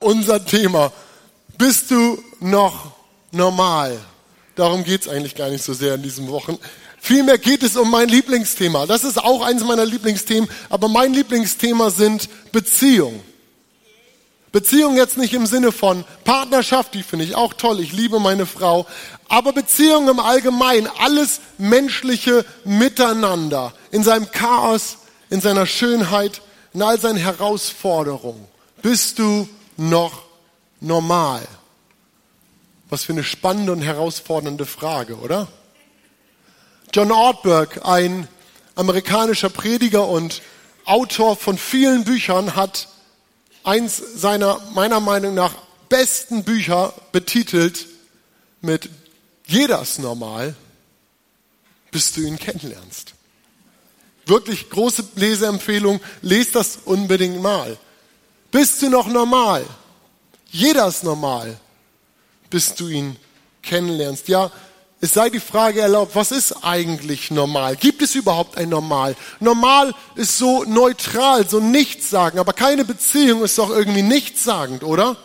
unser Thema. Bist du noch normal? Darum geht's eigentlich gar nicht so sehr in diesen Wochen. Vielmehr geht es um mein Lieblingsthema. Das ist auch eines meiner Lieblingsthemen, aber mein Lieblingsthema sind Beziehungen. Beziehung jetzt nicht im Sinne von Partnerschaft, die finde ich auch toll, ich liebe meine Frau, aber Beziehung im Allgemeinen, alles menschliche Miteinander, in seinem Chaos, in seiner Schönheit, in all seinen Herausforderungen. Bist du noch normal? Was für eine spannende und herausfordernde Frage, oder? John Ortberg, ein amerikanischer Prediger und Autor von vielen Büchern, hat eins seiner meiner Meinung nach besten Bücher betitelt mit Jeder ist normal, bis du ihn kennenlernst. Wirklich große Leseempfehlung, lest das unbedingt mal. Bist du noch normal? Jeder ist normal, bis du ihn kennenlernst. Ja, es sei die Frage erlaubt, was ist eigentlich normal? Gibt es überhaupt ein Normal? Normal ist so neutral, so nichtssagend, aber keine Beziehung ist doch irgendwie nichtssagend, oder?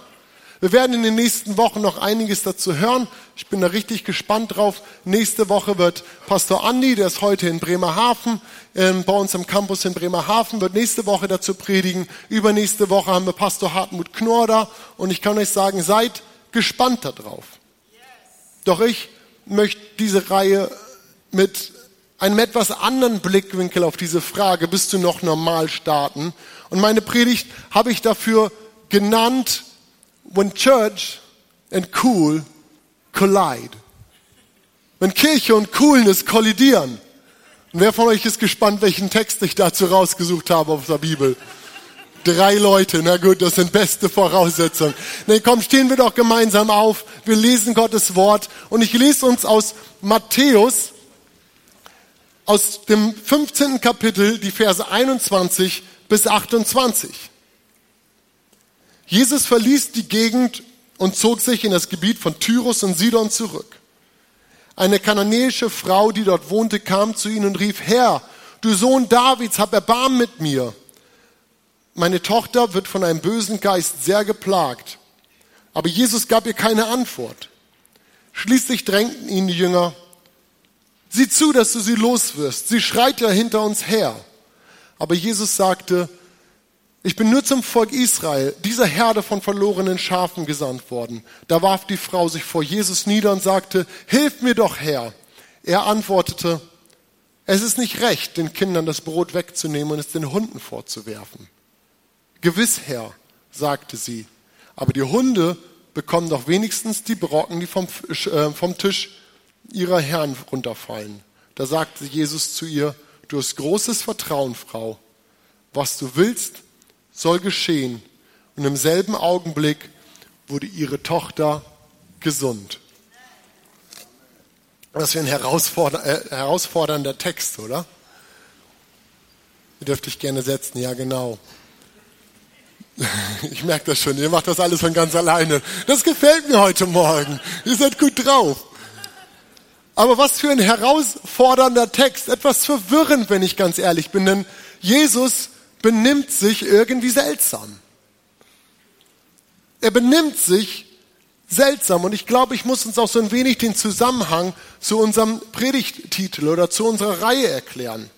Wir werden in den nächsten Wochen noch einiges dazu hören. Ich bin da richtig gespannt drauf. Nächste Woche wird Pastor Andi, der ist heute in Bremerhaven, äh, bei uns im Campus in Bremerhaven, wird nächste Woche dazu predigen. Übernächste Woche haben wir Pastor Hartmut Knorr da und ich kann euch sagen, seid gespannt darauf. Doch ich möchte diese Reihe mit einem etwas anderen Blickwinkel auf diese Frage, bist du noch normal starten? Und meine Predigt habe ich dafür genannt, when church and cool collide. Wenn Kirche und Coolness kollidieren. Und wer von euch ist gespannt, welchen Text ich dazu rausgesucht habe aus der Bibel? Drei Leute, na gut, das sind beste Voraussetzungen. Nee, komm, stehen wir doch gemeinsam auf. Wir lesen Gottes Wort und ich lese uns aus Matthäus, aus dem 15. Kapitel, die Verse 21 bis 28. Jesus verließ die Gegend und zog sich in das Gebiet von Tyrus und Sidon zurück. Eine kananäische Frau, die dort wohnte, kam zu ihm und rief, Herr, du Sohn Davids, hab Erbarmen mit mir meine Tochter wird von einem bösen Geist sehr geplagt. Aber Jesus gab ihr keine Antwort. Schließlich drängten ihn die Jünger, sieh zu, dass du sie loswirst. Sie schreit ja hinter uns her. Aber Jesus sagte, ich bin nur zum Volk Israel, dieser Herde von verlorenen Schafen gesandt worden. Da warf die Frau sich vor Jesus nieder und sagte, hilf mir doch, Herr. Er antwortete, es ist nicht recht, den Kindern das Brot wegzunehmen und es den Hunden vorzuwerfen. Gewiss, Herr, sagte sie, aber die Hunde bekommen doch wenigstens die Brocken, die vom, äh, vom Tisch ihrer Herren runterfallen. Da sagte Jesus zu ihr, du hast großes Vertrauen, Frau. Was du willst, soll geschehen. Und im selben Augenblick wurde ihre Tochter gesund. Das ist ein herausforder äh, herausfordernder Text, oder? Ihr dürft euch gerne setzen, ja genau. Ich merke das schon, ihr macht das alles von ganz alleine. Das gefällt mir heute Morgen. Ihr seid gut drauf. Aber was für ein herausfordernder Text. Etwas verwirrend, wenn ich ganz ehrlich bin, denn Jesus benimmt sich irgendwie seltsam. Er benimmt sich seltsam und ich glaube, ich muss uns auch so ein wenig den Zusammenhang zu unserem Predigttitel oder zu unserer Reihe erklären.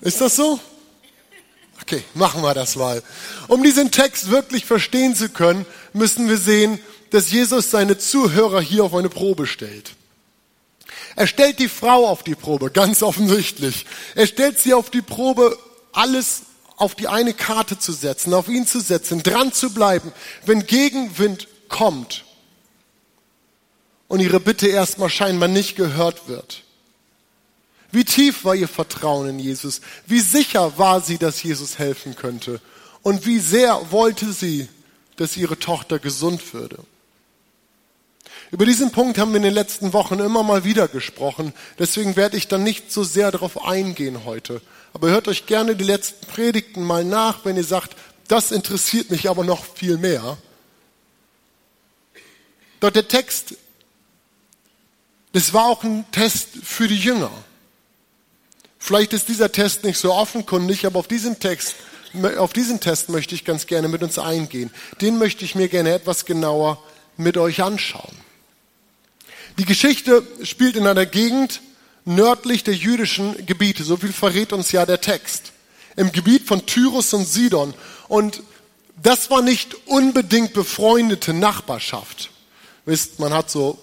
Ist das so? Okay, machen wir das mal. Um diesen Text wirklich verstehen zu können, müssen wir sehen, dass Jesus seine Zuhörer hier auf eine Probe stellt. Er stellt die Frau auf die Probe, ganz offensichtlich. Er stellt sie auf die Probe, alles auf die eine Karte zu setzen, auf ihn zu setzen, dran zu bleiben, wenn Gegenwind kommt und ihre Bitte erstmal scheinbar nicht gehört wird. Wie tief war ihr Vertrauen in Jesus? Wie sicher war sie, dass Jesus helfen könnte? Und wie sehr wollte sie, dass ihre Tochter gesund würde? Über diesen Punkt haben wir in den letzten Wochen immer mal wieder gesprochen. Deswegen werde ich dann nicht so sehr darauf eingehen heute. Aber hört euch gerne die letzten Predigten mal nach, wenn ihr sagt, das interessiert mich aber noch viel mehr. Dort der Text, das war auch ein Test für die Jünger. Vielleicht ist dieser Test nicht so offenkundig, aber auf diesen Text auf diesen Test möchte ich ganz gerne mit uns eingehen. Den möchte ich mir gerne etwas genauer mit euch anschauen. Die Geschichte spielt in einer Gegend nördlich der jüdischen Gebiete. So viel verrät uns ja der Text. Im Gebiet von Tyrus und Sidon. Und das war nicht unbedingt befreundete Nachbarschaft. Wisst, man hat so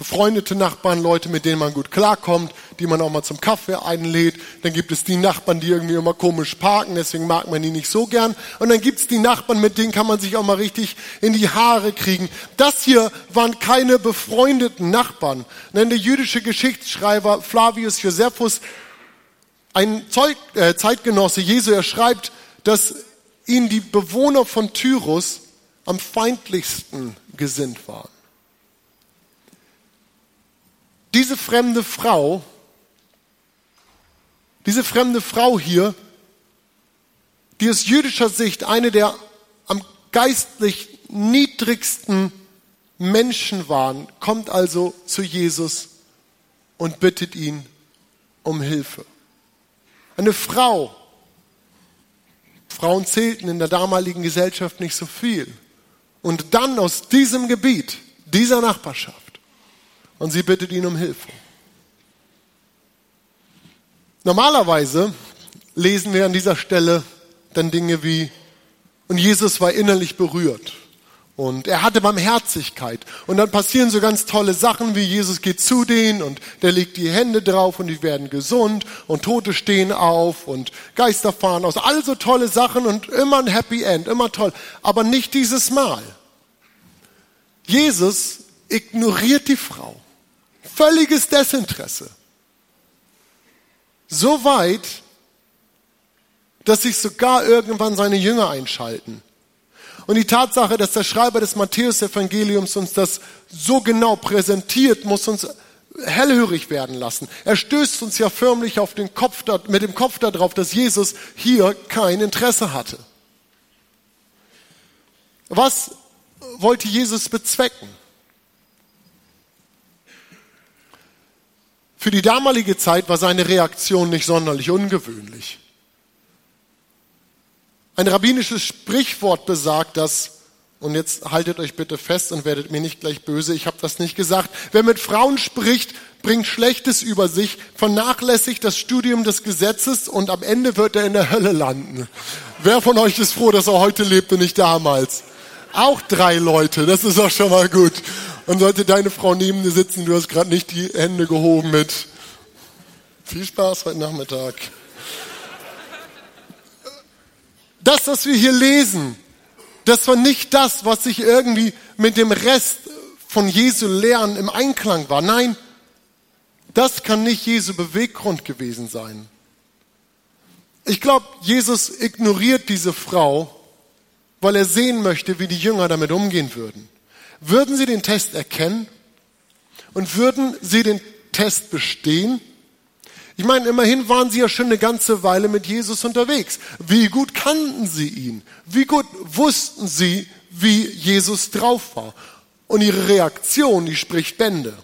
befreundete Nachbarn, Leute, mit denen man gut klarkommt, die man auch mal zum Kaffee einlädt. Dann gibt es die Nachbarn, die irgendwie immer komisch parken, deswegen mag man die nicht so gern. Und dann gibt es die Nachbarn, mit denen kann man sich auch mal richtig in die Haare kriegen. Das hier waren keine befreundeten Nachbarn. Denn der jüdische Geschichtsschreiber Flavius Josephus, ein Zeug, äh, Zeitgenosse Jesu, er schreibt, dass ihnen die Bewohner von Tyrus am feindlichsten gesinnt waren. Diese fremde Frau, diese fremde Frau hier, die aus jüdischer Sicht eine der am geistlich niedrigsten Menschen waren, kommt also zu Jesus und bittet ihn um Hilfe. Eine Frau. Frauen zählten in der damaligen Gesellschaft nicht so viel. Und dann aus diesem Gebiet, dieser Nachbarschaft, und sie bittet ihn um Hilfe. Normalerweise lesen wir an dieser Stelle dann Dinge wie, und Jesus war innerlich berührt. Und er hatte Barmherzigkeit. Und dann passieren so ganz tolle Sachen, wie Jesus geht zu denen und der legt die Hände drauf und die werden gesund und Tote stehen auf und Geister fahren aus. All so tolle Sachen und immer ein Happy End, immer toll. Aber nicht dieses Mal. Jesus ignoriert die Frau. Völliges Desinteresse. So weit, dass sich sogar irgendwann seine Jünger einschalten. Und die Tatsache, dass der Schreiber des Matthäus-Evangeliums uns das so genau präsentiert, muss uns hellhörig werden lassen. Er stößt uns ja förmlich auf den Kopf, mit dem Kopf darauf, dass Jesus hier kein Interesse hatte. Was wollte Jesus bezwecken? Für die damalige Zeit war seine Reaktion nicht sonderlich ungewöhnlich. Ein rabbinisches Sprichwort besagt, dass, und jetzt haltet euch bitte fest und werdet mir nicht gleich böse, ich habe das nicht gesagt, wer mit Frauen spricht, bringt Schlechtes über sich, vernachlässigt das Studium des Gesetzes und am Ende wird er in der Hölle landen. Wer von euch ist froh, dass er heute lebt und nicht damals? Auch drei Leute, das ist auch schon mal gut. Und sollte deine Frau neben dir sitzen, du hast gerade nicht die Hände gehoben mit viel Spaß heute Nachmittag. Das, was wir hier lesen, das war nicht das, was sich irgendwie mit dem Rest von Jesu Lehren im Einklang war. Nein, das kann nicht Jesu Beweggrund gewesen sein. Ich glaube, Jesus ignoriert diese Frau, weil er sehen möchte, wie die Jünger damit umgehen würden. Würden sie den Test erkennen und würden sie den Test bestehen? Ich meine, immerhin waren sie ja schon eine ganze Weile mit Jesus unterwegs. Wie gut kannten sie ihn? Wie gut wussten sie, wie Jesus drauf war? Und ihre Reaktion, die spricht Bände.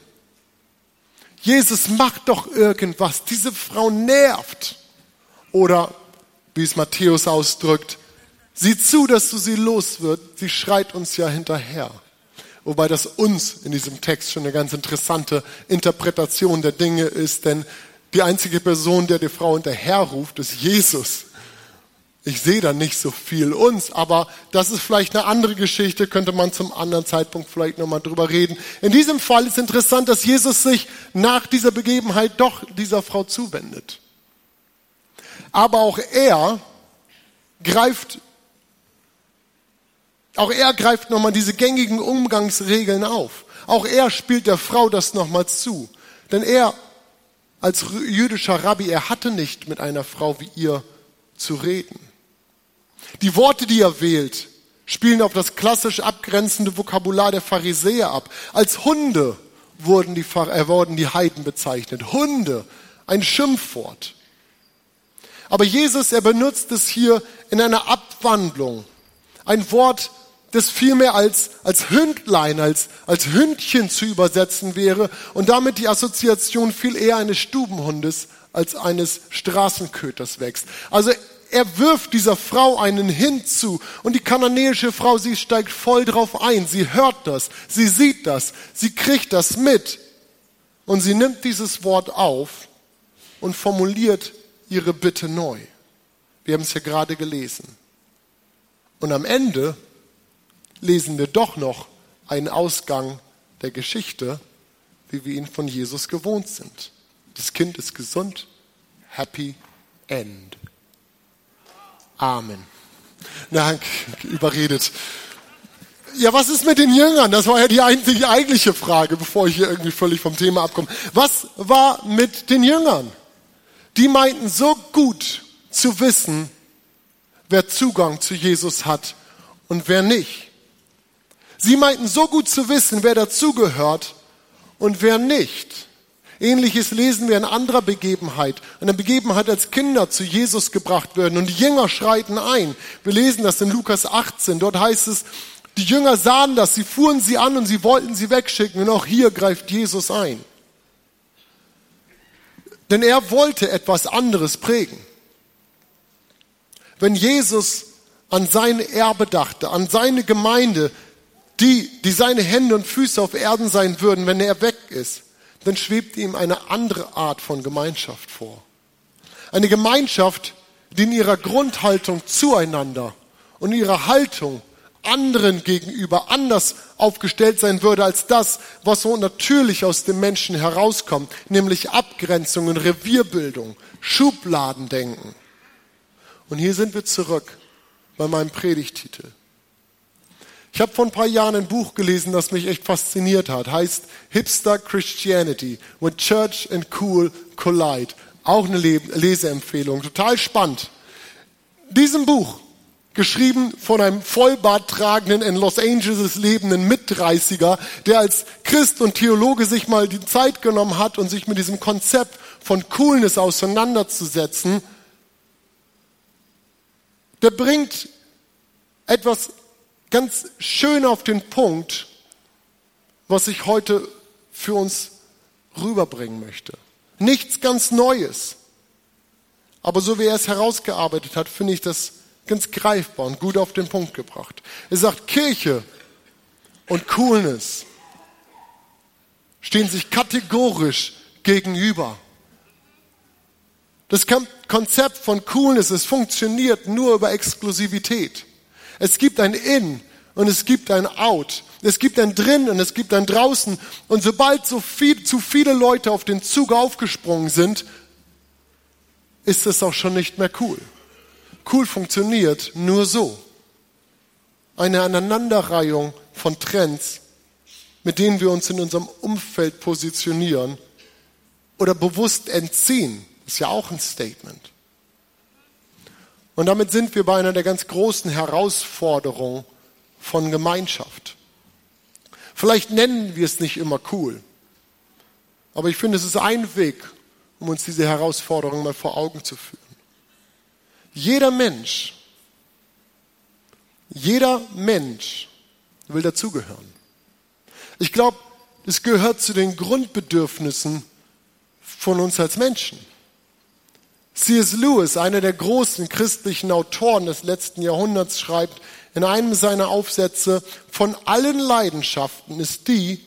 Jesus macht doch irgendwas. Diese Frau nervt. Oder, wie es Matthäus ausdrückt, sieh zu, dass du sie los wird. Sie schreit uns ja hinterher. Wobei das uns in diesem Text schon eine ganz interessante Interpretation der Dinge ist, denn die einzige Person, der die Frau hinterherruft, ist Jesus. Ich sehe da nicht so viel uns, aber das ist vielleicht eine andere Geschichte, könnte man zum anderen Zeitpunkt vielleicht nochmal drüber reden. In diesem Fall ist interessant, dass Jesus sich nach dieser Begebenheit doch dieser Frau zuwendet. Aber auch er greift auch er greift nochmal diese gängigen Umgangsregeln auf. Auch er spielt der Frau das nochmal zu. Denn er als jüdischer Rabbi, er hatte nicht mit einer Frau wie ihr zu reden. Die Worte, die er wählt, spielen auf das klassisch abgrenzende Vokabular der Pharisäer ab. Als Hunde wurden die, äh, wurden die Heiden bezeichnet. Hunde, ein Schimpfwort. Aber Jesus, er benutzt es hier in einer Abwandlung. Ein Wort, das vielmehr als, als Hündlein, als, als Hündchen zu übersetzen wäre und damit die Assoziation viel eher eines Stubenhundes als eines Straßenköters wächst. Also er wirft dieser Frau einen hinzu und die kananäische Frau, sie steigt voll drauf ein. Sie hört das, sie sieht das, sie kriegt das mit und sie nimmt dieses Wort auf und formuliert ihre Bitte neu. Wir haben es ja gerade gelesen. Und am Ende lesen wir doch noch einen Ausgang der Geschichte, wie wir ihn von Jesus gewohnt sind. Das Kind ist gesund, happy end. Amen. Na, überredet. Ja, was ist mit den Jüngern? Das war ja die einzige eigentliche Frage, bevor ich hier irgendwie völlig vom Thema abkomme. Was war mit den Jüngern? Die meinten so gut zu wissen, wer Zugang zu Jesus hat und wer nicht. Sie meinten so gut zu wissen, wer dazugehört und wer nicht. Ähnliches lesen wir in anderer Begebenheit. Eine Begebenheit, als Kinder zu Jesus gebracht werden und die Jünger schreiten ein. Wir lesen das in Lukas 18. Dort heißt es, die Jünger sahen das, sie fuhren sie an und sie wollten sie wegschicken. Und auch hier greift Jesus ein. Denn er wollte etwas anderes prägen. Wenn Jesus an sein Erbe dachte, an seine Gemeinde, die, die seine Hände und Füße auf Erden sein würden, wenn er weg ist, dann schwebt ihm eine andere Art von Gemeinschaft vor. Eine Gemeinschaft, die in ihrer Grundhaltung zueinander und ihrer Haltung anderen gegenüber anders aufgestellt sein würde als das, was so natürlich aus dem Menschen herauskommt, nämlich Abgrenzung und Revierbildung, Schubladendenken. Und hier sind wir zurück bei meinem Predigtitel. Ich habe vor ein paar Jahren ein Buch gelesen, das mich echt fasziniert hat. Heißt Hipster Christianity, When Church and Cool Collide. Auch eine Leseempfehlung. Total spannend. Diesem Buch, geschrieben von einem Vollbart tragenden, in Los Angeles lebenden Mitdreißiger, der als Christ und Theologe sich mal die Zeit genommen hat und sich mit diesem Konzept von Coolness auseinanderzusetzen, der bringt etwas ganz schön auf den Punkt, was ich heute für uns rüberbringen möchte. Nichts ganz Neues. Aber so wie er es herausgearbeitet hat, finde ich das ganz greifbar und gut auf den Punkt gebracht. Er sagt, Kirche und Coolness stehen sich kategorisch gegenüber. Das Konzept von Coolness, es funktioniert nur über Exklusivität. Es gibt ein In und es gibt ein Out. Es gibt ein Drin und es gibt ein Draußen. Und sobald so viel, zu viele Leute auf den Zug aufgesprungen sind, ist es auch schon nicht mehr cool. Cool funktioniert nur so. Eine Aneinanderreihung von Trends, mit denen wir uns in unserem Umfeld positionieren oder bewusst entziehen. Ist ja auch ein Statement. Und damit sind wir bei einer der ganz großen Herausforderungen von Gemeinschaft. Vielleicht nennen wir es nicht immer cool, aber ich finde, es ist ein Weg, um uns diese Herausforderung mal vor Augen zu führen. Jeder Mensch, jeder Mensch will dazugehören. Ich glaube, es gehört zu den Grundbedürfnissen von uns als Menschen. C.S. Lewis, einer der großen christlichen Autoren des letzten Jahrhunderts, schreibt in einem seiner Aufsätze, von allen Leidenschaften ist die,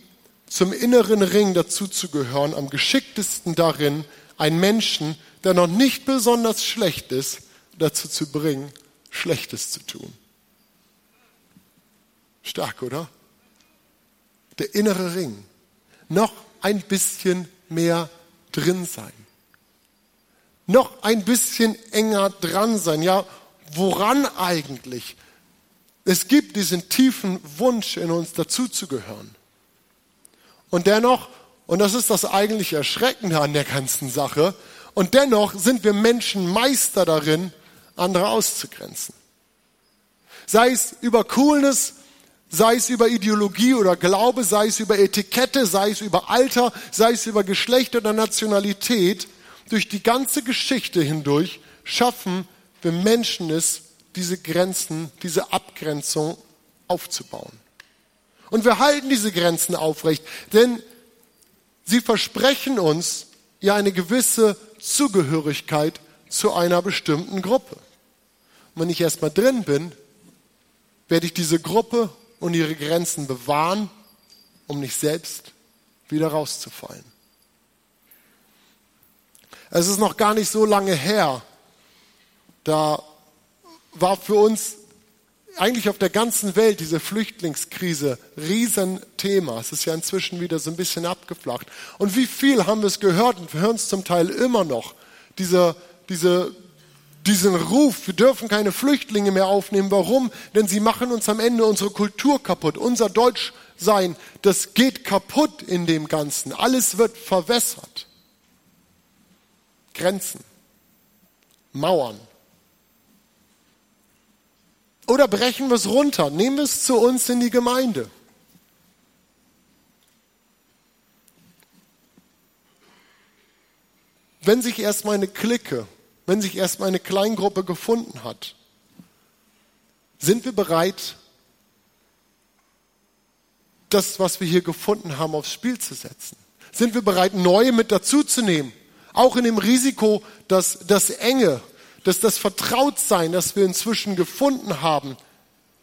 zum inneren Ring dazuzugehören, am geschicktesten darin, einen Menschen, der noch nicht besonders schlecht ist, dazu zu bringen, Schlechtes zu tun. Stark, oder? Der innere Ring. Noch ein bisschen mehr drin sein noch ein bisschen enger dran sein. Ja, woran eigentlich? Es gibt diesen tiefen Wunsch in uns, dazuzugehören. Und dennoch, und das ist das eigentlich Erschreckende an der ganzen Sache, und dennoch sind wir Menschen Meister darin, andere auszugrenzen. Sei es über Coolness, sei es über Ideologie oder Glaube, sei es über Etikette, sei es über Alter, sei es über Geschlecht oder Nationalität – durch die ganze Geschichte hindurch schaffen wir Menschen es, diese Grenzen, diese Abgrenzung aufzubauen. Und wir halten diese Grenzen aufrecht, denn sie versprechen uns ja eine gewisse Zugehörigkeit zu einer bestimmten Gruppe. wenn ich erstmal drin bin, werde ich diese Gruppe und ihre Grenzen bewahren, um nicht selbst wieder rauszufallen. Es ist noch gar nicht so lange her, da war für uns eigentlich auf der ganzen Welt diese Flüchtlingskrise Riesenthema. Es ist ja inzwischen wieder so ein bisschen abgeflacht. Und wie viel haben wir es gehört und wir hören es zum Teil immer noch. Diese, diese, diesen Ruf, wir dürfen keine Flüchtlinge mehr aufnehmen. Warum? Denn sie machen uns am Ende unsere Kultur kaputt. Unser Deutschsein, das geht kaputt in dem Ganzen. Alles wird verwässert. Grenzen, Mauern, oder brechen wir es runter, nehmen wir es zu uns in die Gemeinde. Wenn sich erstmal eine Clique, wenn sich erstmal eine Kleingruppe gefunden hat, sind wir bereit, das, was wir hier gefunden haben, aufs Spiel zu setzen? Sind wir bereit, neue mit dazuzunehmen? Auch in dem Risiko, dass das Enge dass das Vertrautsein, das wir inzwischen gefunden haben,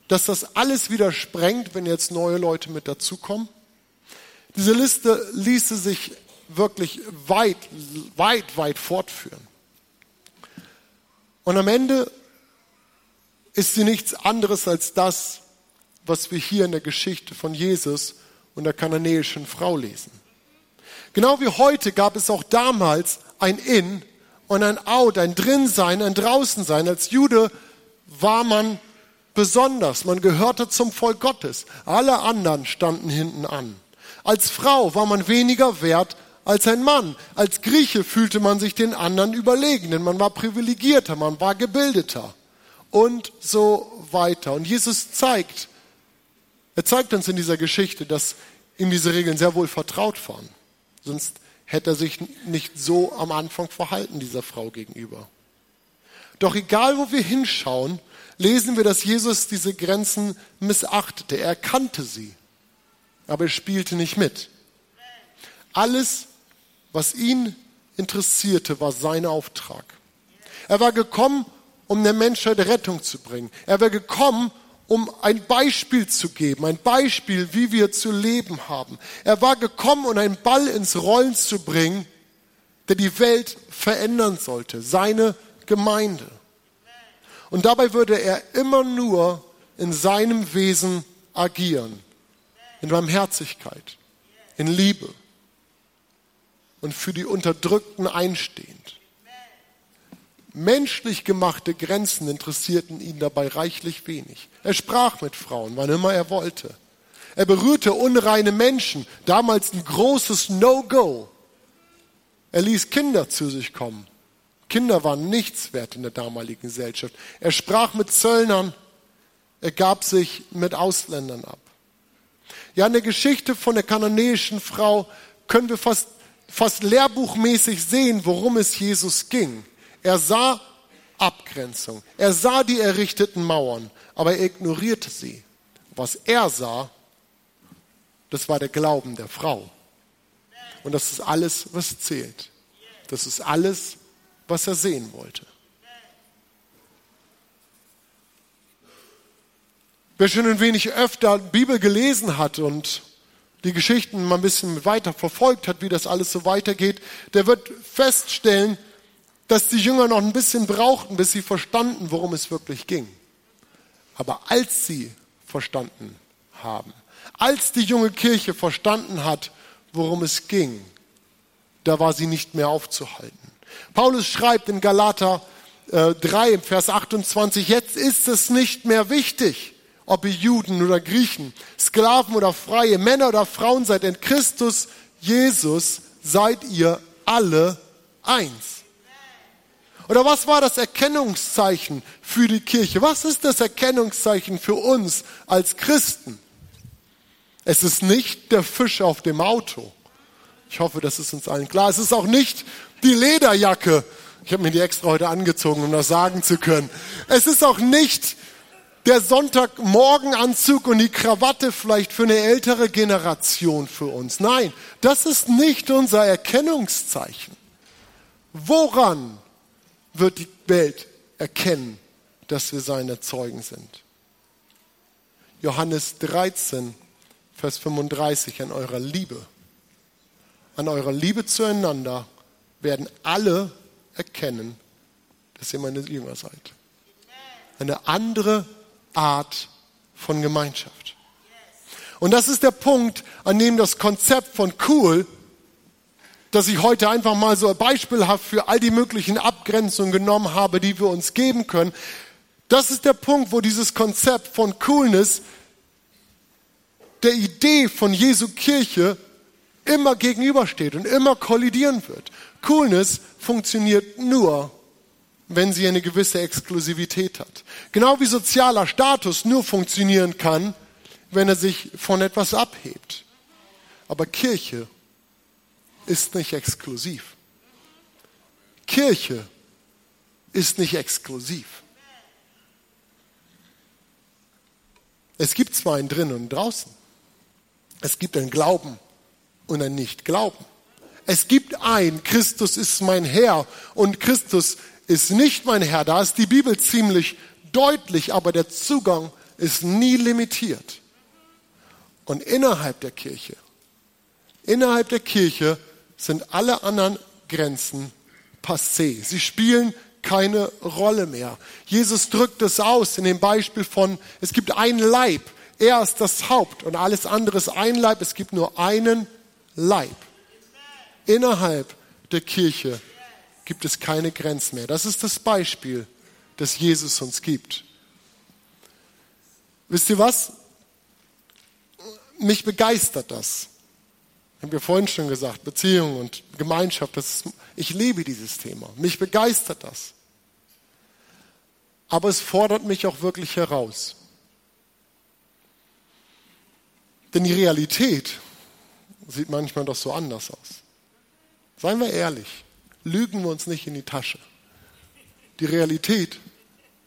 dass das alles wieder sprengt, wenn jetzt neue Leute mit dazukommen? Diese Liste ließe sich wirklich weit, weit, weit fortführen. Und am Ende ist sie nichts anderes als das, was wir hier in der Geschichte von Jesus und der kananäischen Frau lesen. Genau wie heute gab es auch damals ein In und ein Out, ein Drinsein, ein Draußensein. Als Jude war man besonders, man gehörte zum Volk Gottes. Alle anderen standen hinten an. Als Frau war man weniger wert als ein Mann. Als Grieche fühlte man sich den anderen überlegen, denn man war privilegierter, man war gebildeter und so weiter. Und Jesus zeigt, er zeigt uns in dieser Geschichte, dass ihm diese Regeln sehr wohl vertraut waren. Sonst hätte er sich nicht so am Anfang verhalten, dieser Frau gegenüber. Doch egal, wo wir hinschauen, lesen wir, dass Jesus diese Grenzen missachtete. Er kannte sie, aber er spielte nicht mit. Alles, was ihn interessierte, war sein Auftrag. Er war gekommen, um der Menschheit Rettung zu bringen. Er war gekommen, um ein Beispiel zu geben, ein Beispiel, wie wir zu leben haben. Er war gekommen, um einen Ball ins Rollen zu bringen, der die Welt verändern sollte, seine Gemeinde. Und dabei würde er immer nur in seinem Wesen agieren, in Barmherzigkeit, in Liebe und für die Unterdrückten einstehend. Menschlich gemachte Grenzen interessierten ihn dabei reichlich wenig. Er sprach mit Frauen, wann immer er wollte. Er berührte unreine Menschen, damals ein großes No-Go. Er ließ Kinder zu sich kommen. Kinder waren nichts wert in der damaligen Gesellschaft. Er sprach mit Zöllnern, er gab sich mit Ausländern ab. Ja, in der Geschichte von der kananäischen Frau können wir fast, fast lehrbuchmäßig sehen, worum es Jesus ging. Er sah Abgrenzung. Er sah die errichteten Mauern, aber er ignorierte sie. Was er sah, das war der Glauben der Frau. Und das ist alles, was zählt. Das ist alles, was er sehen wollte. Wer schon ein wenig öfter Bibel gelesen hat und die Geschichten mal ein bisschen weiter verfolgt hat, wie das alles so weitergeht, der wird feststellen, dass die Jünger noch ein bisschen brauchten, bis sie verstanden, worum es wirklich ging. Aber als sie verstanden haben, als die junge Kirche verstanden hat, worum es ging, da war sie nicht mehr aufzuhalten. Paulus schreibt in Galater äh, 3, Vers 28, jetzt ist es nicht mehr wichtig, ob ihr Juden oder Griechen, Sklaven oder Freie, Männer oder Frauen seid, in Christus Jesus seid ihr alle eins. Oder was war das Erkennungszeichen für die Kirche? Was ist das Erkennungszeichen für uns als Christen? Es ist nicht der Fisch auf dem Auto. Ich hoffe, das ist uns allen klar. Es ist auch nicht die Lederjacke. Ich habe mir die extra heute angezogen, um das sagen zu können. Es ist auch nicht der Sonntagmorgenanzug und die Krawatte vielleicht für eine ältere Generation für uns. Nein, das ist nicht unser Erkennungszeichen. Woran wird die Welt erkennen, dass wir seine Zeugen sind. Johannes 13, Vers 35, an eurer Liebe, an eurer Liebe zueinander werden alle erkennen, dass ihr meine Jünger seid. Eine andere Art von Gemeinschaft. Und das ist der Punkt, an dem das Konzept von cool, das ich heute einfach mal so beispielhaft für all die möglichen Abgrenzungen genommen habe, die wir uns geben können, das ist der Punkt, wo dieses Konzept von Coolness der Idee von Jesu Kirche immer gegenübersteht und immer kollidieren wird. Coolness funktioniert nur, wenn sie eine gewisse Exklusivität hat. Genau wie sozialer Status nur funktionieren kann, wenn er sich von etwas abhebt. Aber Kirche ist nicht exklusiv. Kirche ist nicht exklusiv. Es gibt zwar ein Drinnen und Draußen. Es gibt ein Glauben und ein Nicht-Glauben. Es gibt ein, Christus ist mein Herr und Christus ist nicht mein Herr. Da ist die Bibel ziemlich deutlich, aber der Zugang ist nie limitiert. Und innerhalb der Kirche, innerhalb der Kirche sind alle anderen Grenzen passé. Sie spielen keine Rolle mehr. Jesus drückt es aus in dem Beispiel von, es gibt einen Leib, er ist das Haupt und alles andere ist ein Leib, es gibt nur einen Leib. Innerhalb der Kirche gibt es keine Grenzen mehr. Das ist das Beispiel, das Jesus uns gibt. Wisst ihr was? Mich begeistert das. Haben wir vorhin schon gesagt, Beziehung und Gemeinschaft, ist, ich liebe dieses Thema. Mich begeistert das. Aber es fordert mich auch wirklich heraus. Denn die Realität sieht manchmal doch so anders aus. Seien wir ehrlich, lügen wir uns nicht in die Tasche. Die Realität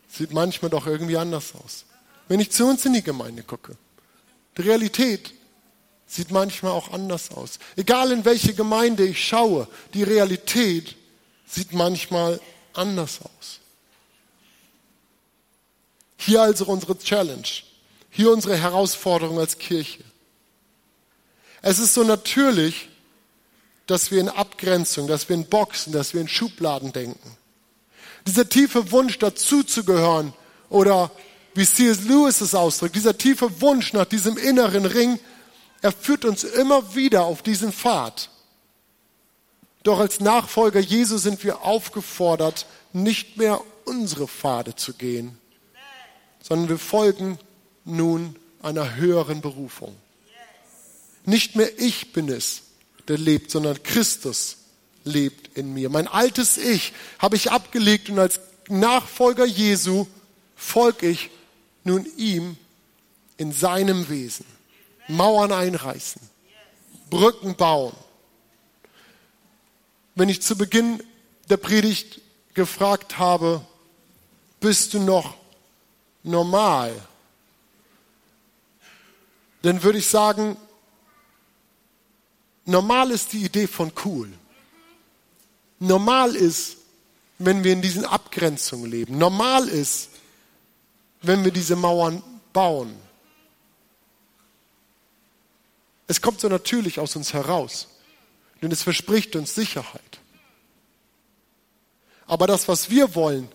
sieht manchmal doch irgendwie anders aus. Wenn ich zu uns in die Gemeinde gucke, die Realität sieht manchmal auch anders aus. Egal in welche Gemeinde ich schaue, die Realität sieht manchmal anders aus. Hier also unsere Challenge, hier unsere Herausforderung als Kirche. Es ist so natürlich, dass wir in Abgrenzung, dass wir in Boxen, dass wir in Schubladen denken. Dieser tiefe Wunsch dazuzugehören oder wie C.S. Lewis es ausdrückt, dieser tiefe Wunsch nach diesem inneren Ring, er führt uns immer wieder auf diesen Pfad. Doch als Nachfolger Jesu sind wir aufgefordert, nicht mehr unsere Pfade zu gehen, sondern wir folgen nun einer höheren Berufung. Nicht mehr ich bin es, der lebt, sondern Christus lebt in mir. Mein altes Ich habe ich abgelegt und als Nachfolger Jesu folge ich nun ihm in seinem Wesen. Mauern einreißen, Brücken bauen. Wenn ich zu Beginn der Predigt gefragt habe, bist du noch normal? Dann würde ich sagen, normal ist die Idee von cool. Normal ist, wenn wir in diesen Abgrenzungen leben. Normal ist, wenn wir diese Mauern bauen. Es kommt so natürlich aus uns heraus, denn es verspricht uns Sicherheit. Aber das, was wir wollen,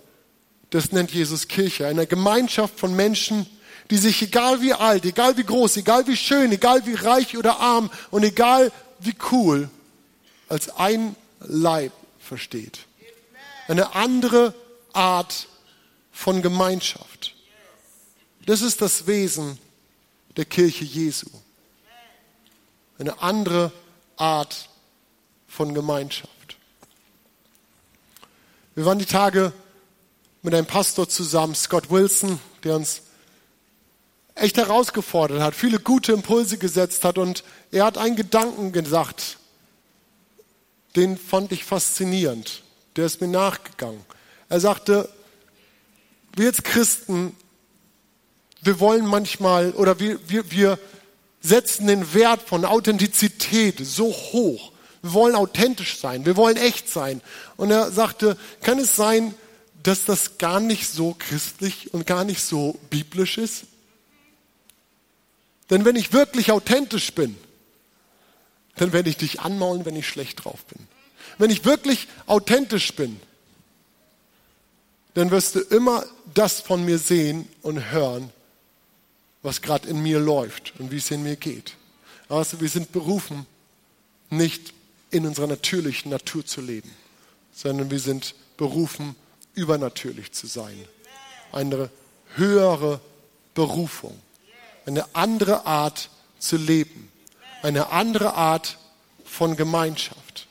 das nennt Jesus Kirche, eine Gemeinschaft von Menschen, die sich egal wie alt, egal wie groß, egal wie schön, egal wie reich oder arm und egal wie cool, als ein Leib versteht. Eine andere Art von Gemeinschaft. Das ist das Wesen der Kirche Jesu eine andere Art von Gemeinschaft. Wir waren die Tage mit einem Pastor zusammen, Scott Wilson, der uns echt herausgefordert hat, viele gute Impulse gesetzt hat und er hat einen Gedanken gesagt, den fand ich faszinierend, der ist mir nachgegangen. Er sagte, wir als Christen, wir wollen manchmal oder wir, wir, wir setzen den Wert von Authentizität so hoch. Wir wollen authentisch sein, wir wollen echt sein. Und er sagte, kann es sein, dass das gar nicht so christlich und gar nicht so biblisch ist? Denn wenn ich wirklich authentisch bin, dann werde ich dich anmaulen, wenn ich schlecht drauf bin. Wenn ich wirklich authentisch bin, dann wirst du immer das von mir sehen und hören, was gerade in mir läuft und wie es in mir geht. Also wir sind berufen, nicht in unserer natürlichen Natur zu leben, sondern wir sind berufen, übernatürlich zu sein. Eine höhere Berufung, eine andere Art zu leben, eine andere Art von Gemeinschaft.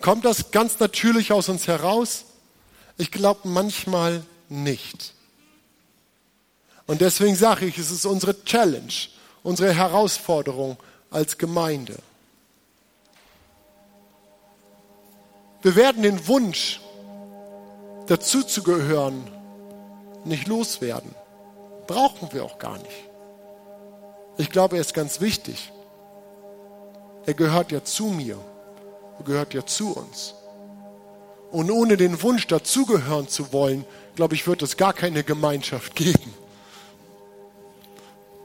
Kommt das ganz natürlich aus uns heraus? Ich glaube manchmal nicht. Und deswegen sage ich, es ist unsere Challenge, unsere Herausforderung als Gemeinde. Wir werden den Wunsch, dazuzugehören, nicht loswerden. Brauchen wir auch gar nicht. Ich glaube, er ist ganz wichtig. Er gehört ja zu mir. Er gehört ja zu uns. Und ohne den Wunsch, dazugehören zu wollen, glaube ich, wird es gar keine Gemeinschaft geben.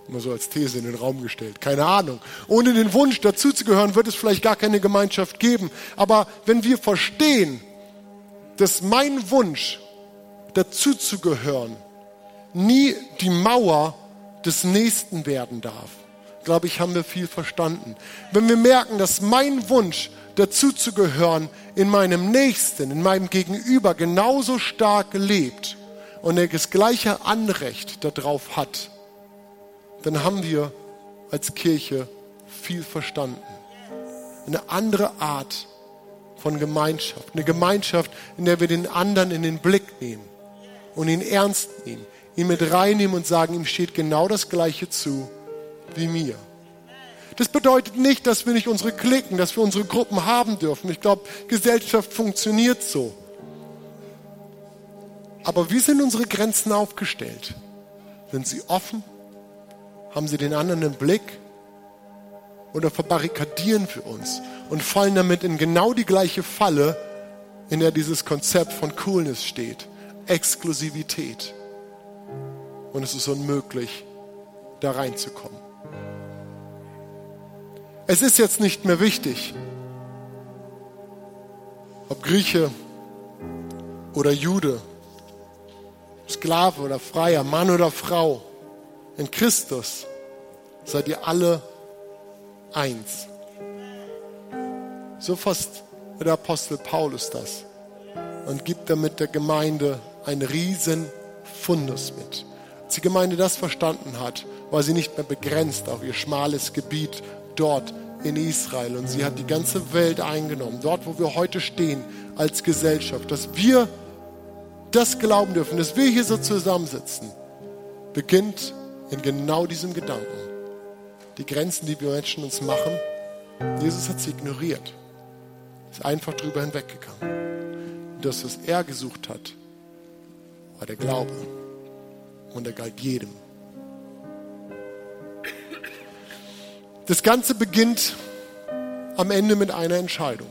Mal so als These in den Raum gestellt. Keine Ahnung. Ohne den Wunsch, dazuzugehören, wird es vielleicht gar keine Gemeinschaft geben. Aber wenn wir verstehen, dass mein Wunsch, dazuzugehören, nie die Mauer des Nächsten werden darf, glaube ich, haben wir viel verstanden. Wenn wir merken, dass mein Wunsch, dazuzugehören, in meinem Nächsten, in meinem Gegenüber genauso stark lebt und er das gleiche Anrecht darauf hat, dann haben wir als Kirche viel verstanden. Eine andere Art von Gemeinschaft. Eine Gemeinschaft, in der wir den anderen in den Blick nehmen und ihn ernst nehmen, ihn mit reinnehmen und sagen, ihm steht genau das Gleiche zu wie mir. Das bedeutet nicht, dass wir nicht unsere Klicken, dass wir unsere Gruppen haben dürfen. Ich glaube, Gesellschaft funktioniert so. Aber wie sind unsere Grenzen aufgestellt? Sind sie offen? Haben sie den anderen im Blick? Oder verbarrikadieren wir uns und fallen damit in genau die gleiche Falle, in der dieses Konzept von Coolness steht? Exklusivität. Und es ist unmöglich, da reinzukommen. Es ist jetzt nicht mehr wichtig, ob Grieche oder Jude, Sklave oder Freier, Mann oder Frau. In Christus seid ihr alle eins. So fasst der Apostel Paulus das und gibt damit der Gemeinde ein riesen Fundus mit. Als die Gemeinde das verstanden hat, war sie nicht mehr begrenzt auf ihr schmales Gebiet dort in Israel und sie hat die ganze Welt eingenommen, dort wo wir heute stehen als Gesellschaft, dass wir das glauben dürfen, dass wir hier so zusammensitzen, beginnt in genau diesem Gedanken. Die Grenzen, die wir Menschen uns machen, Jesus hat sie ignoriert, ist einfach drüber hinweggegangen. Das, was er gesucht hat, war der Glaube und er galt jedem. Das Ganze beginnt am Ende mit einer Entscheidung.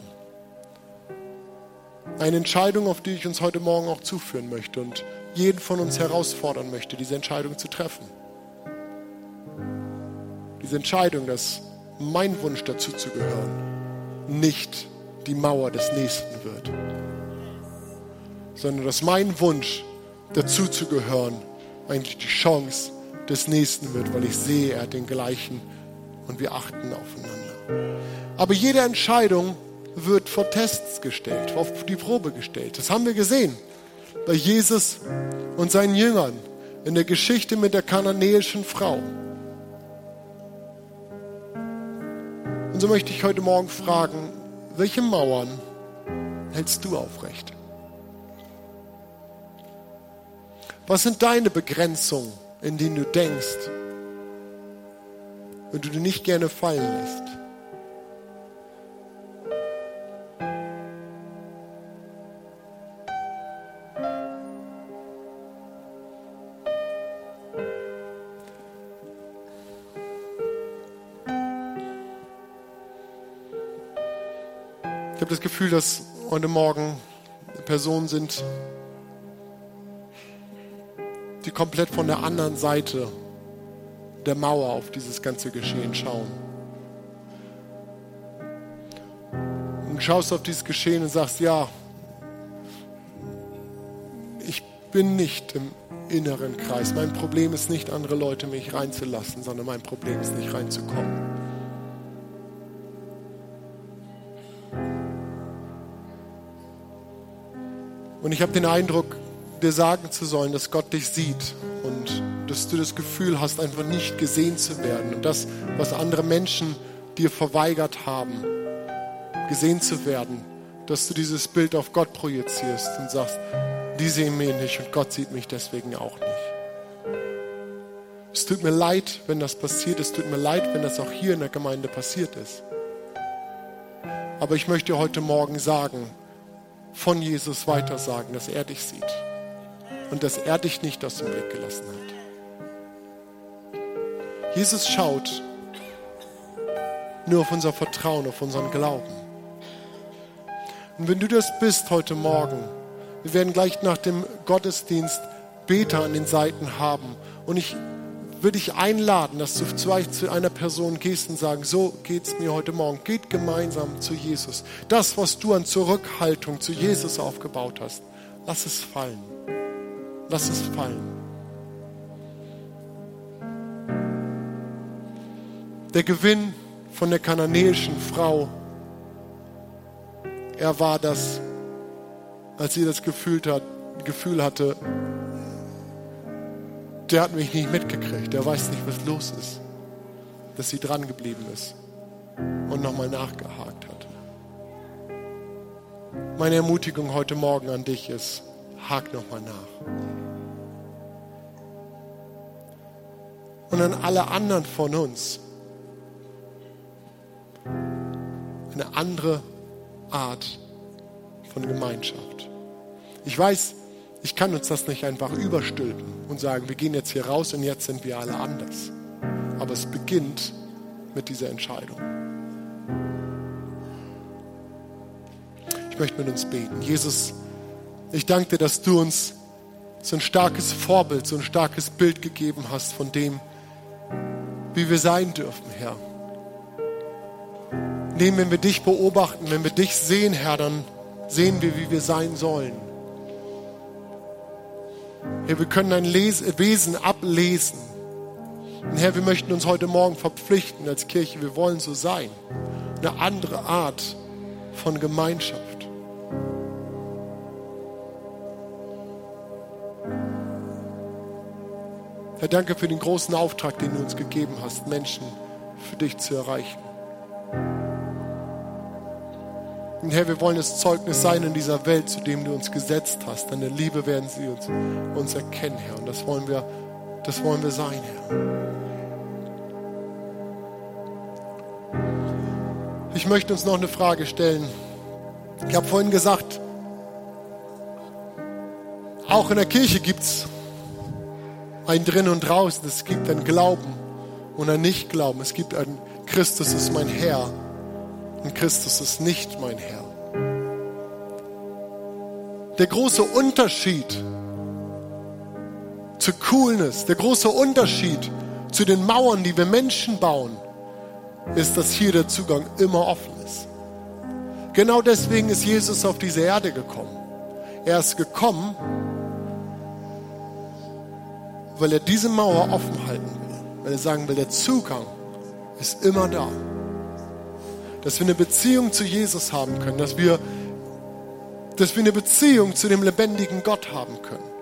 Eine Entscheidung, auf die ich uns heute Morgen auch zuführen möchte und jeden von uns herausfordern möchte, diese Entscheidung zu treffen. Diese Entscheidung, dass mein Wunsch dazu zu gehören nicht die Mauer des Nächsten wird, sondern dass mein Wunsch dazu zu gehören eigentlich die Chance des Nächsten wird, weil ich sehe, er hat den gleichen und wir achten aufeinander. Aber jede Entscheidung wird vor Tests gestellt, auf die Probe gestellt. Das haben wir gesehen bei Jesus und seinen Jüngern in der Geschichte mit der kananäischen Frau. So möchte ich heute Morgen fragen, welche Mauern hältst du aufrecht? Was sind deine Begrenzungen, in denen du denkst, und du nicht gerne fallen lässt. Habe das Gefühl, dass heute Morgen Personen sind, möchte komplett von der anderen Seite der Mauer auf dieses ganze Geschehen schauen. Und schaust auf dieses Geschehen und sagst, ja, ich bin nicht im inneren Kreis. Mein Problem ist nicht, andere Leute mich reinzulassen, sondern mein Problem ist nicht reinzukommen. Und ich habe den Eindruck, dir sagen zu sollen, dass Gott dich sieht und dass du das Gefühl hast, einfach nicht gesehen zu werden. Und das, was andere Menschen dir verweigert haben, gesehen zu werden, dass du dieses Bild auf Gott projizierst und sagst, die sehen mich nicht und Gott sieht mich deswegen auch nicht. Es tut mir leid, wenn das passiert. Es tut mir leid, wenn das auch hier in der Gemeinde passiert ist. Aber ich möchte heute Morgen sagen, von Jesus weitersagen, dass er dich sieht und dass er dich nicht aus dem Blick gelassen hat. Jesus schaut nur auf unser Vertrauen, auf unseren Glauben. Und wenn du das bist heute Morgen, wir werden gleich nach dem Gottesdienst Beter an den Seiten haben. Und ich würde dich einladen, dass du vielleicht zu einer Person gehst und sagst, so geht es mir heute Morgen. Geht gemeinsam zu Jesus. Das, was du an Zurückhaltung zu Jesus aufgebaut hast, lass es fallen. Lass es fallen. Der Gewinn von der kananäischen Frau, er war das, als sie das Gefühl, hat, Gefühl hatte, der hat mich nicht mitgekriegt, der weiß nicht, was los ist, dass sie dran geblieben ist und nochmal nachgehakt hat. Meine Ermutigung heute Morgen an dich ist, hak nochmal nach. Und an alle anderen von uns eine andere Art von Gemeinschaft. Ich weiß, ich kann uns das nicht einfach überstülpen und sagen, wir gehen jetzt hier raus und jetzt sind wir alle anders. Aber es beginnt mit dieser Entscheidung. Ich möchte mit uns beten. Jesus, ich danke dir, dass du uns so ein starkes Vorbild, so ein starkes Bild gegeben hast von dem, wie wir sein dürfen, Herr. Nehmen, wenn wir dich beobachten, wenn wir dich sehen, Herr, dann sehen wir, wie wir sein sollen. Herr, wir können ein Wesen ablesen. Und Herr, wir möchten uns heute Morgen verpflichten als Kirche, wir wollen so sein. Eine andere Art von Gemeinschaft. Herr, danke für den großen Auftrag, den du uns gegeben hast, Menschen für dich zu erreichen. Und Herr, wir wollen das Zeugnis sein in dieser Welt, zu dem du uns gesetzt hast. Deine Liebe werden sie uns, uns erkennen, Herr. Und das wollen wir, das wollen wir sein, Herr. Ich möchte uns noch eine Frage stellen. Ich habe vorhin gesagt, auch in der Kirche gibt es ein Drin und Draußen. Es gibt ein Glauben und ein Nicht-Glauben. Es gibt ein Christus ist mein Herr und Christus ist nicht mein Herr. Der große Unterschied zu Coolness, der große Unterschied zu den Mauern, die wir Menschen bauen, ist, dass hier der Zugang immer offen ist. Genau deswegen ist Jesus auf diese Erde gekommen. Er ist gekommen, weil er diese Mauer offen halten will. Weil er sagen will, der Zugang ist immer da dass wir eine Beziehung zu Jesus haben können, dass wir, dass wir eine Beziehung zu dem lebendigen Gott haben können.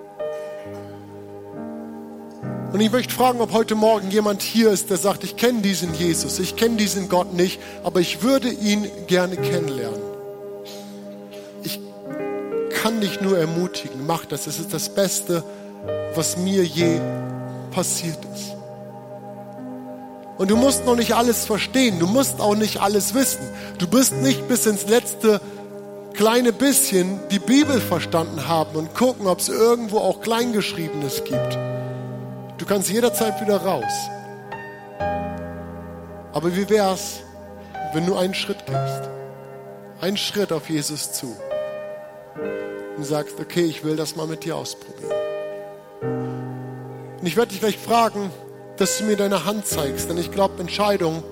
Und ich möchte fragen, ob heute Morgen jemand hier ist, der sagt, ich kenne diesen Jesus, ich kenne diesen Gott nicht, aber ich würde ihn gerne kennenlernen. Ich kann dich nur ermutigen, mach das. Es ist das Beste, was mir je passiert ist. Und du musst noch nicht alles verstehen, du musst auch nicht alles wissen. Du bist nicht bis ins letzte kleine bisschen die Bibel verstanden haben und gucken, ob es irgendwo auch Kleingeschriebenes gibt. Du kannst jederzeit wieder raus. Aber wie wär's, wenn du einen Schritt gibst? Einen Schritt auf Jesus zu. Und sagst, okay, ich will das mal mit dir ausprobieren. Und ich werde dich gleich fragen, dass du mir deine Hand zeigst, denn ich glaube, Entscheidungen,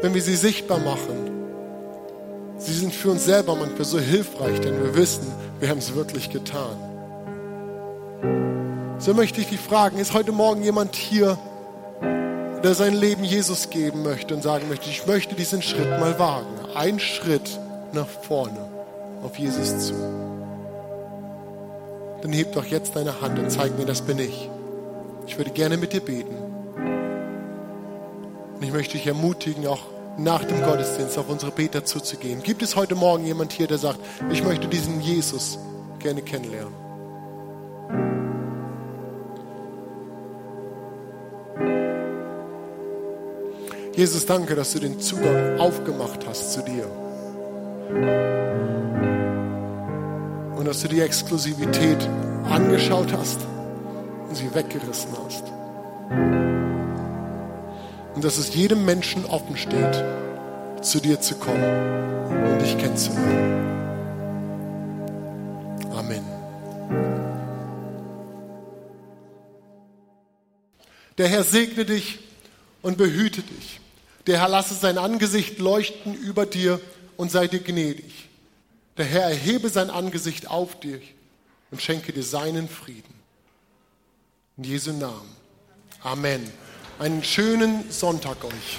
wenn wir sie sichtbar machen, sie sind für uns selber manchmal so hilfreich, denn wir wissen, wir haben es wirklich getan. So möchte ich dich fragen, ist heute Morgen jemand hier, der sein Leben Jesus geben möchte und sagen möchte, ich möchte diesen Schritt mal wagen. Ein Schritt nach vorne auf Jesus zu. Dann heb doch jetzt deine Hand und zeig mir, das bin ich. Ich würde gerne mit dir beten. Und ich möchte dich ermutigen, auch nach dem Gottesdienst auf unsere Beter zuzugehen. Gibt es heute Morgen jemand hier, der sagt, ich möchte diesen Jesus gerne kennenlernen? Jesus, danke, dass du den Zugang aufgemacht hast zu dir. Und dass du die Exklusivität angeschaut hast und sie weggerissen hast. Und dass es jedem Menschen offen steht, zu dir zu kommen und dich kennenzulernen. Amen. Der Herr segne dich und behüte dich. Der Herr lasse sein Angesicht leuchten über dir und sei dir gnädig. Der Herr erhebe sein Angesicht auf dich und schenke dir seinen Frieden. In Jesu Namen. Amen. Einen schönen Sonntag euch.